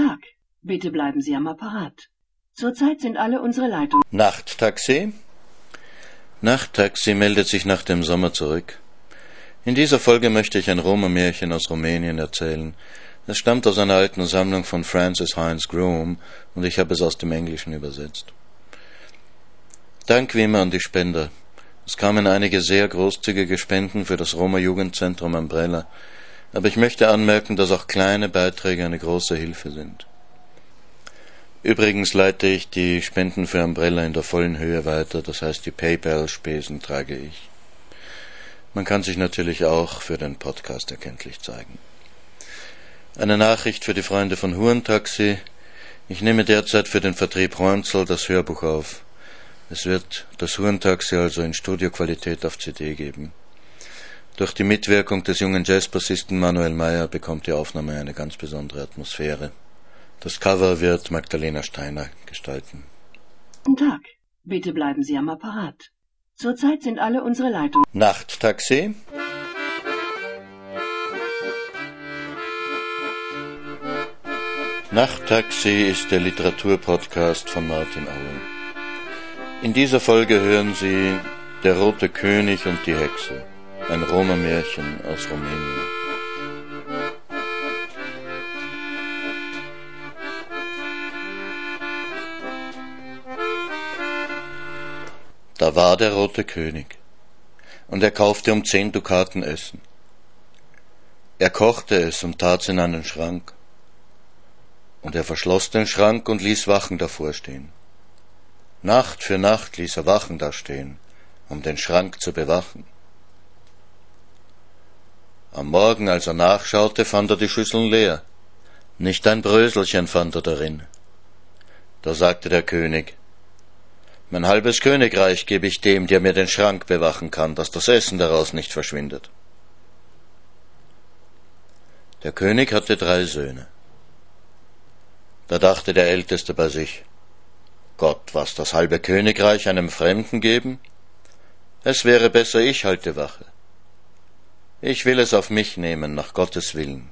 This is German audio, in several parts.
Tag. Bitte bleiben Sie am Apparat. Zurzeit sind alle unsere Leitungen. Nachttaxi? Nachttaxi meldet sich nach dem Sommer zurück. In dieser Folge möchte ich ein Roma-Märchen aus Rumänien erzählen. Es stammt aus einer alten Sammlung von Francis Hines Groom und ich habe es aus dem Englischen übersetzt. Dank wie immer an die Spender. Es kamen einige sehr großzügige Spenden für das Roma-Jugendzentrum Umbrella, aber ich möchte anmerken, dass auch kleine Beiträge eine große Hilfe sind. Übrigens leite ich die Spenden für Umbrella in der vollen Höhe weiter, das heißt die PayPal-Spesen trage ich. Man kann sich natürlich auch für den Podcast erkenntlich zeigen. Eine Nachricht für die Freunde von Hurentaxi. Ich nehme derzeit für den Vertrieb Räumzel das Hörbuch auf. Es wird das Hurentaxi also in Studioqualität auf CD geben. Durch die Mitwirkung des jungen Jazzbassisten Manuel Meyer bekommt die Aufnahme eine ganz besondere Atmosphäre. Das Cover wird Magdalena Steiner gestalten. Guten Tag. Bitte bleiben Sie am Apparat. Zurzeit sind alle unsere Leitungen. Nachttaxi? Nachttaxi ist der Literaturpodcast von Martin Auer. In dieser Folge hören Sie Der rote König und die Hexe, ein Roma-Märchen aus Rumänien. Da war der rote König, und er kaufte um zehn Dukaten Essen. Er kochte es und tat's in einen Schrank, und er verschloss den Schrank und ließ Wachen davor stehen. Nacht für Nacht ließ er Wachen da stehen, um den Schrank zu bewachen. Am Morgen, als er nachschaute, fand er die Schüsseln leer. Nicht ein Bröselchen fand er darin. Da sagte der König, mein halbes Königreich gebe ich dem, der mir den Schrank bewachen kann, dass das Essen daraus nicht verschwindet. Der König hatte drei Söhne. Da dachte der Älteste bei sich, Gott, was das halbe Königreich einem Fremden geben? Es wäre besser, ich halte Wache. Ich will es auf mich nehmen, nach Gottes Willen.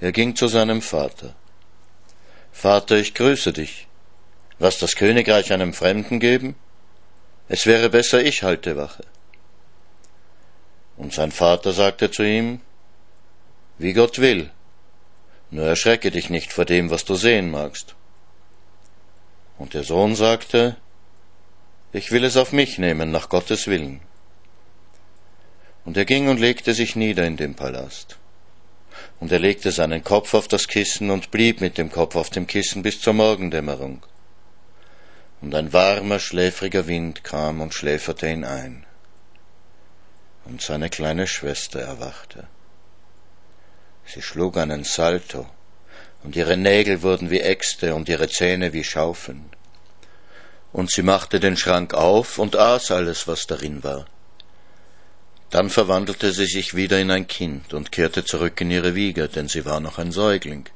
Er ging zu seinem Vater. Vater, ich grüße dich was das Königreich einem Fremden geben? Es wäre besser, ich halte Wache. Und sein Vater sagte zu ihm, wie Gott will, nur erschrecke dich nicht vor dem, was du sehen magst. Und der Sohn sagte, ich will es auf mich nehmen, nach Gottes Willen. Und er ging und legte sich nieder in dem Palast. Und er legte seinen Kopf auf das Kissen und blieb mit dem Kopf auf dem Kissen bis zur Morgendämmerung und ein warmer, schläfriger Wind kam und schläferte ihn ein. Und seine kleine Schwester erwachte. Sie schlug einen Salto, und ihre Nägel wurden wie Äxte und ihre Zähne wie Schaufeln. Und sie machte den Schrank auf und aß alles, was darin war. Dann verwandelte sie sich wieder in ein Kind und kehrte zurück in ihre Wiege, denn sie war noch ein Säugling.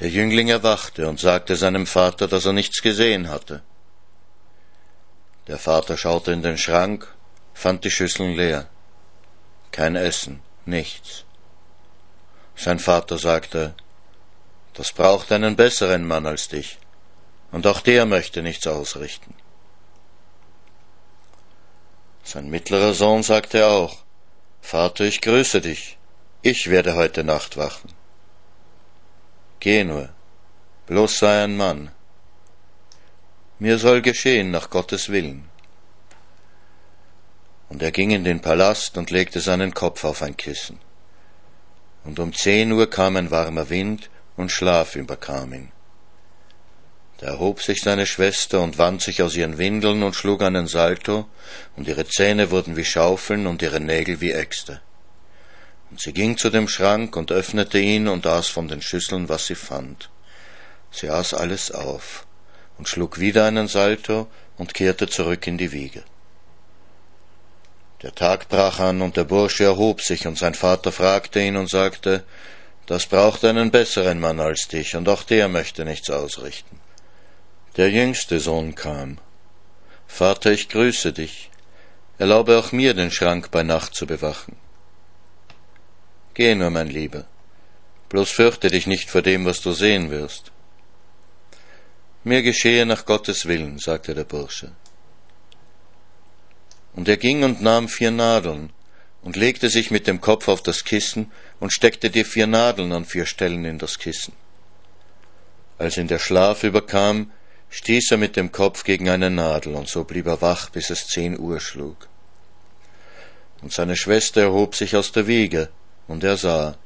Der Jüngling erwachte und sagte seinem Vater, dass er nichts gesehen hatte. Der Vater schaute in den Schrank, fand die Schüsseln leer. Kein Essen, nichts. Sein Vater sagte, das braucht einen besseren Mann als dich, und auch der möchte nichts ausrichten. Sein mittlerer Sohn sagte auch, Vater, ich grüße dich, ich werde heute Nacht wachen. Geh nur, bloß sei ein Mann. Mir soll geschehen nach Gottes Willen. Und er ging in den Palast und legte seinen Kopf auf ein Kissen. Und um zehn Uhr kam ein warmer Wind und Schlaf überkam ihn. Da erhob sich seine Schwester und wand sich aus ihren Windeln und schlug einen Salto, und ihre Zähne wurden wie Schaufeln und ihre Nägel wie Äxte. Und sie ging zu dem Schrank und öffnete ihn und aß von den Schüsseln, was sie fand. Sie aß alles auf und schlug wieder einen Salto und kehrte zurück in die Wiege. Der Tag brach an und der Bursche erhob sich und sein Vater fragte ihn und sagte, das braucht einen besseren Mann als dich, und auch der möchte nichts ausrichten. Der jüngste Sohn kam. Vater, ich grüße dich. Erlaube auch mir, den Schrank bei Nacht zu bewachen. Geh nur, mein Lieber, bloß fürchte dich nicht vor dem, was du sehen wirst. Mir geschehe nach Gottes Willen, sagte der Bursche. Und er ging und nahm vier Nadeln und legte sich mit dem Kopf auf das Kissen und steckte die vier Nadeln an vier Stellen in das Kissen. Als ihn der Schlaf überkam, stieß er mit dem Kopf gegen eine Nadel, und so blieb er wach, bis es zehn Uhr schlug. Und seine Schwester erhob sich aus der Wiege, und er sah,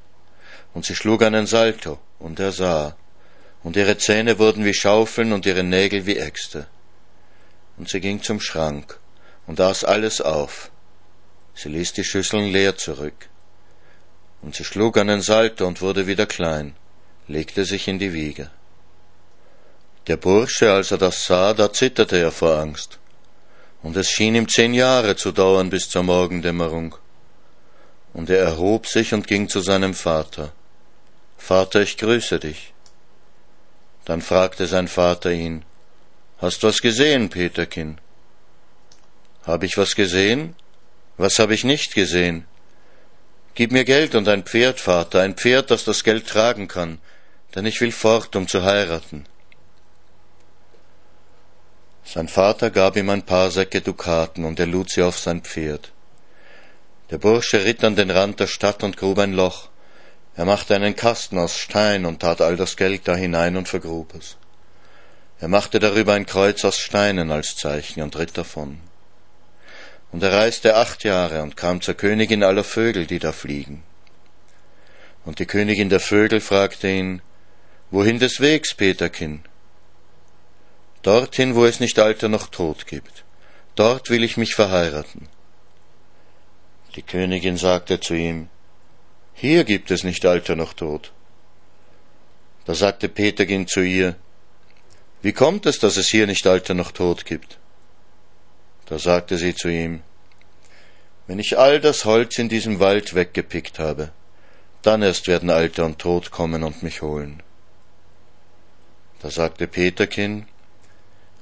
und sie schlug einen Salto, und er sah, und ihre Zähne wurden wie Schaufeln und ihre Nägel wie Äxte. Und sie ging zum Schrank und aß alles auf. Sie ließ die Schüsseln leer zurück. Und sie schlug einen Salto und wurde wieder klein, legte sich in die Wiege. Der Bursche, als er das sah, da zitterte er vor Angst. Und es schien ihm zehn Jahre zu dauern bis zur Morgendämmerung. Und er erhob sich und ging zu seinem Vater. Vater, ich grüße dich. Dann fragte sein Vater ihn, Hast was gesehen, Peterkin? Hab ich was gesehen? Was hab ich nicht gesehen? Gib mir Geld und ein Pferd, Vater, ein Pferd, das das Geld tragen kann, denn ich will fort, um zu heiraten. Sein Vater gab ihm ein paar Säcke Dukaten, und er lud sie auf sein Pferd. Der Bursche ritt an den Rand der Stadt und grub ein Loch. Er machte einen Kasten aus Stein und tat all das Geld da hinein und vergrub es. Er machte darüber ein Kreuz aus Steinen als Zeichen und ritt davon. Und er reiste acht Jahre und kam zur Königin aller Vögel, die da fliegen. Und die Königin der Vögel fragte ihn, Wohin des Wegs, Peterkin? Dorthin, wo es nicht Alter noch Tod gibt. Dort will ich mich verheiraten. Die Königin sagte zu ihm, Hier gibt es nicht Alter noch Tod. Da sagte Petergin zu ihr, Wie kommt es, dass es hier nicht Alter noch Tod gibt? Da sagte sie zu ihm, Wenn ich all das Holz in diesem Wald weggepickt habe, dann erst werden Alter und Tod kommen und mich holen. Da sagte Peterkin,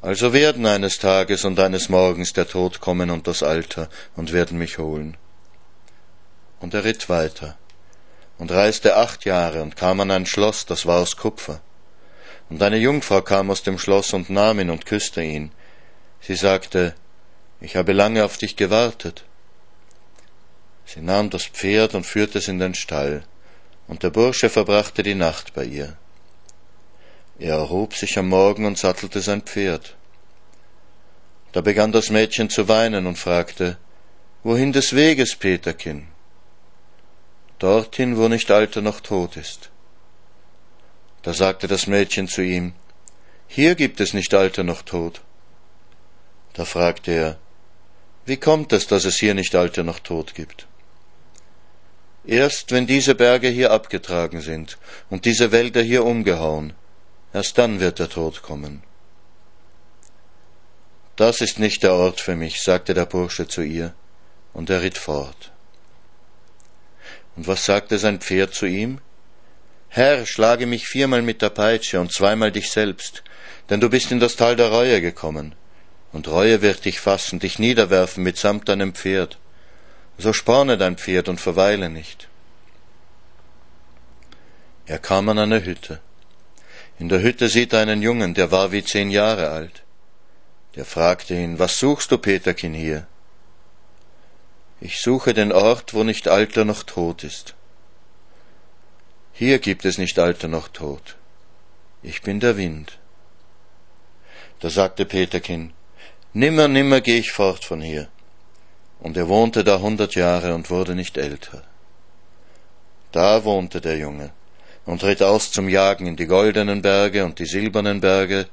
also werden eines Tages und eines Morgens der Tod kommen und das Alter und werden mich holen. Und er ritt weiter und reiste acht Jahre und kam an ein Schloss, das war aus Kupfer. Und eine Jungfrau kam aus dem Schloss und nahm ihn und küsste ihn. Sie sagte, ich habe lange auf dich gewartet. Sie nahm das Pferd und führte es in den Stall, und der Bursche verbrachte die Nacht bei ihr. Er erhob sich am Morgen und sattelte sein Pferd. Da begann das Mädchen zu weinen und fragte, Wohin des Weges, Peterkin? Dorthin, wo nicht Alter noch tot ist. Da sagte das Mädchen zu ihm, Hier gibt es nicht Alter noch tot. Da fragte er, Wie kommt es, dass es hier nicht Alter noch tot gibt? Erst wenn diese Berge hier abgetragen sind und diese Wälder hier umgehauen, erst dann wird der Tod kommen. Das ist nicht der Ort für mich, sagte der Bursche zu ihr, und er ritt fort. Und was sagte sein Pferd zu ihm? Herr, schlage mich viermal mit der Peitsche und zweimal dich selbst, denn du bist in das Tal der Reue gekommen, und Reue wird dich fassen, dich niederwerfen mitsamt deinem Pferd. So sporne dein Pferd und verweile nicht. Er kam an eine Hütte. In der Hütte sieht er einen Jungen, der war wie zehn Jahre alt. Der fragte ihn, was suchst du, Peterkin, hier? Ich suche den Ort, wo nicht Alter noch Tod ist. Hier gibt es nicht Alter noch Tod. Ich bin der Wind. Da sagte Peterkin, nimmer, nimmer geh ich fort von hier. Und er wohnte da hundert Jahre und wurde nicht älter. Da wohnte der Junge und ritt aus zum Jagen in die goldenen Berge und die silbernen Berge,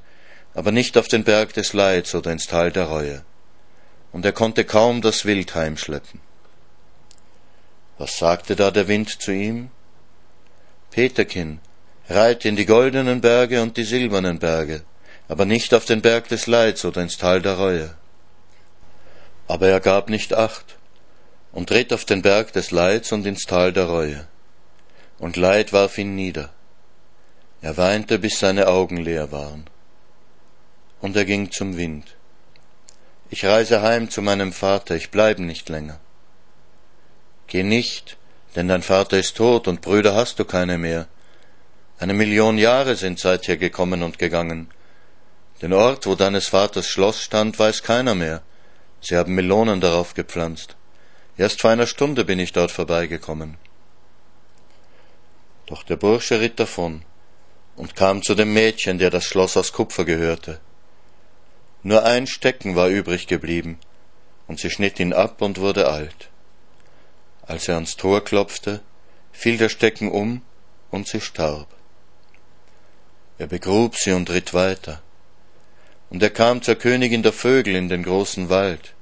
aber nicht auf den Berg des Leids oder ins Tal der Reue. Und er konnte kaum das Wild heimschleppen. Was sagte da der Wind zu ihm? Peterkin, reit in die goldenen Berge und die silbernen Berge, aber nicht auf den Berg des Leids oder ins Tal der Reue. Aber er gab nicht acht und ritt auf den Berg des Leids und ins Tal der Reue und Leid warf ihn nieder. Er weinte, bis seine Augen leer waren. Und er ging zum Wind. Ich reise heim zu meinem Vater, ich bleibe nicht länger. Geh nicht, denn dein Vater ist tot und Brüder hast du keine mehr, Eine Million Jahre sind seither gekommen und gegangen. Den Ort, wo deines Vaters Schloss stand, weiß keiner mehr. Sie haben Melonen darauf gepflanzt. Erst vor einer Stunde bin ich dort vorbeigekommen. Doch der Bursche ritt davon und kam zu dem Mädchen, der das Schloss aus Kupfer gehörte. Nur ein Stecken war übrig geblieben, und sie schnitt ihn ab und wurde alt. Als er ans Tor klopfte, fiel der Stecken um und sie starb. Er begrub sie und ritt weiter. Und er kam zur Königin der Vögel in den großen Wald.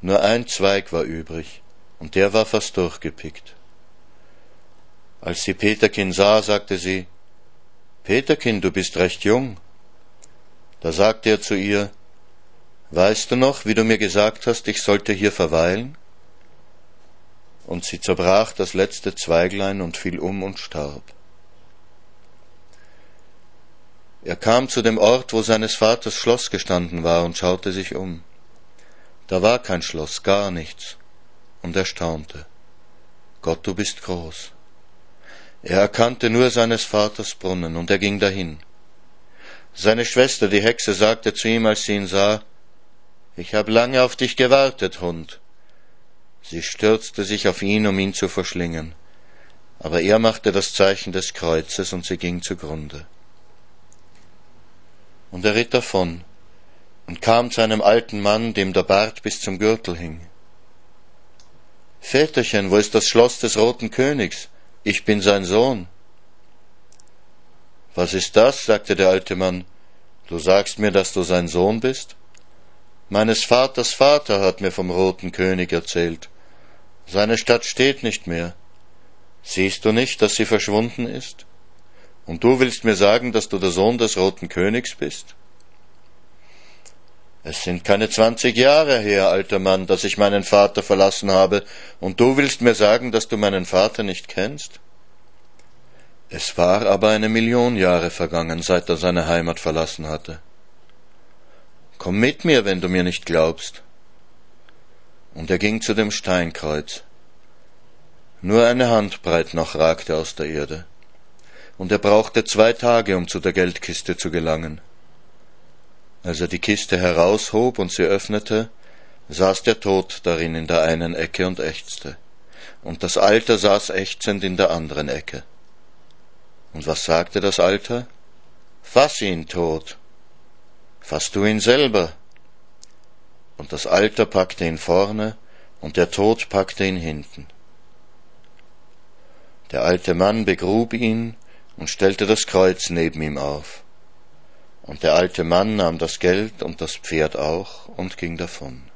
Nur ein Zweig war übrig, und der war fast durchgepickt. Als sie Peterkin sah, sagte sie, Peterkin, du bist recht jung. Da sagte er zu ihr, Weißt du noch, wie du mir gesagt hast, ich sollte hier verweilen? Und sie zerbrach das letzte Zweiglein und fiel um und starb. Er kam zu dem Ort, wo seines Vaters Schloss gestanden war, und schaute sich um. Da war kein Schloss, gar nichts, und er staunte. Gott, du bist groß. Er erkannte nur seines Vaters Brunnen, und er ging dahin. Seine Schwester, die Hexe, sagte zu ihm, als sie ihn sah, Ich hab lange auf dich gewartet, Hund. Sie stürzte sich auf ihn, um ihn zu verschlingen, aber er machte das Zeichen des Kreuzes, und sie ging zugrunde. Und er ritt davon und kam zu einem alten Mann, dem der Bart bis zum Gürtel hing. Väterchen, wo ist das Schloss des roten Königs? Ich bin sein Sohn. Was ist das? sagte der alte Mann. Du sagst mir, dass du sein Sohn bist? Meines Vaters Vater hat mir vom roten König erzählt. Seine Stadt steht nicht mehr. Siehst du nicht, dass sie verschwunden ist? Und du willst mir sagen, dass du der Sohn des roten Königs bist? Es sind keine zwanzig Jahre her, alter Mann, dass ich meinen Vater verlassen habe, und du willst mir sagen, dass du meinen Vater nicht kennst? Es war aber eine Million Jahre vergangen, seit er seine Heimat verlassen hatte. Komm mit mir, wenn du mir nicht glaubst. Und er ging zu dem Steinkreuz. Nur eine Handbreit noch ragte aus der Erde, und er brauchte zwei Tage, um zu der Geldkiste zu gelangen. Als er die Kiste heraushob und sie öffnete, saß der Tod darin in der einen Ecke und ächzte, und das Alter saß ächzend in der anderen Ecke. Und was sagte das Alter? Fass ihn, Tod. Fass du ihn selber. Und das Alter packte ihn vorne, und der Tod packte ihn hinten. Der alte Mann begrub ihn und stellte das Kreuz neben ihm auf. Und der alte Mann nahm das Geld und das Pferd auch und ging davon.